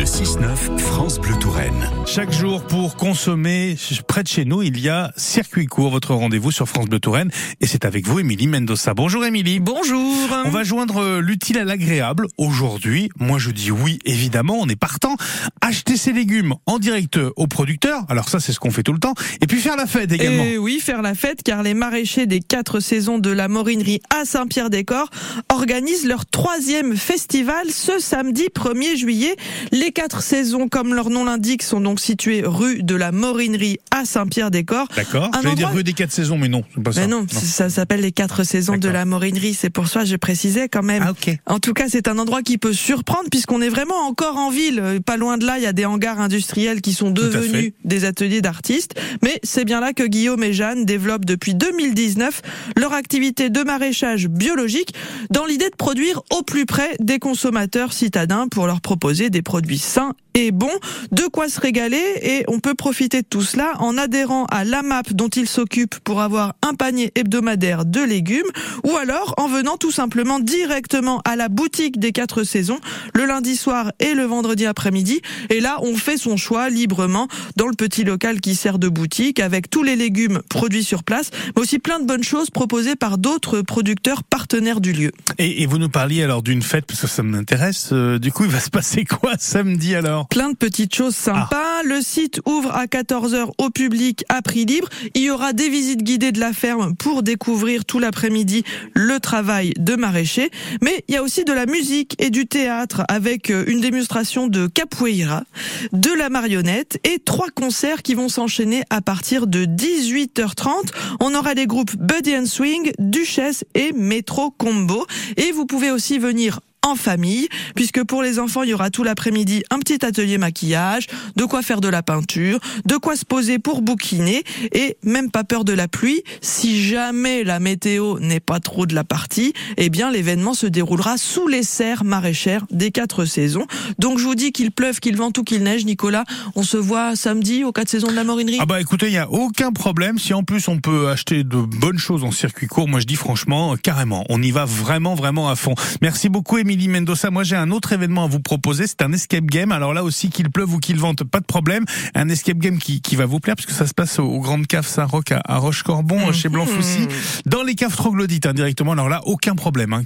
Le 6-9 France Bleu Touraine. Chaque jour pour consommer près de chez nous, il y a Circuit Court, votre rendez-vous sur France Bleu Touraine. Et c'est avec vous, Émilie Mendoza. Bonjour Émilie. Bonjour. On va joindre l'utile à l'agréable. Aujourd'hui, moi je dis oui, évidemment, on est partant. Acheter ses légumes en direct au producteur. Alors ça, c'est ce qu'on fait tout le temps. Et puis faire la fête également. Et oui, faire la fête, car les maraîchers des quatre saisons de la Morinerie à Saint-Pierre-des-Corps organisent leur troisième festival ce samedi 1er juillet. Les quatre saisons, comme leur nom l'indique, sont donc situées rue de la Morinerie à Saint-Pierre-des-Corps. D'accord. Je vais dire rue des quatre saisons, mais non, c'est pas ça. Mais non, ça s'appelle les quatre saisons de la Morinerie. C'est pour ça que je précisais quand même. Ah, ok. En tout cas, c'est un endroit qui peut surprendre puisqu'on est vraiment encore en ville. Pas loin de là, il y a des hangars industriels qui sont devenus des ateliers d'artistes. Mais c'est bien là que Guillaume et Jeanne développent depuis 2019 leur activité de maraîchage biologique dans l'idée de produire au plus près des consommateurs citadins pour leur proposer des produits sains et bons, de quoi se régaler et on peut profiter de tout cela en adhérant à l'AMAP dont ils s'occupent pour avoir un panier hebdomadaire de légumes ou alors en venant tout simplement directement à la boutique des quatre saisons le lundi soir et le vendredi après-midi et là on fait son choix librement dans le petit local qui sert de boutique avec tous les légumes produits sur place mais aussi plein de bonnes choses proposées par d'autres producteurs partenaires du lieu. Et, et vous nous parliez alors d'une fête, parce que ça m'intéresse. Euh, du coup, il va se passer quoi samedi alors? Plein de petites choses sympas. Le site ouvre à 14h au public à prix libre. Il y aura des visites guidées de la ferme pour découvrir tout l'après-midi le travail de maraîcher. Mais il y a aussi de la musique et du théâtre avec euh, une démonstration de capoeira, de la marionnette et trois concerts qui vont s'enchaîner à partir de 18h30. On aura les groupes Buddy and Swing, Duchesse et Metro Combo. Et vous pouvez aussi venir en famille, puisque pour les enfants, il y aura tout l'après-midi un petit atelier maquillage, de quoi faire de la peinture, de quoi se poser pour bouquiner, et même pas peur de la pluie. Si jamais la météo n'est pas trop de la partie, eh bien l'événement se déroulera sous les serres maraîchères des quatre saisons. Donc je vous dis qu'il pleuve, qu'il vente ou qu'il neige, Nicolas, on se voit samedi aux quatre saisons de la Morinerie? Ah bah écoutez, il y a aucun problème. Si en plus on peut acheter de bonnes choses en circuit court, moi je dis franchement, euh, carrément, on y va vraiment, vraiment à fond. Merci beaucoup Mendoza. Moi j'ai un autre événement à vous proposer, c'est un escape game. Alors là aussi, qu'il pleuve ou qu'il vente, pas de problème. Un escape game qui, qui va vous plaire, parce que ça se passe aux grandes caves Saint-Roch à, à Roche-Corbon, chez Blanc-Foussy, dans les caves troglodytes hein, directement. Alors là, aucun problème. Hein.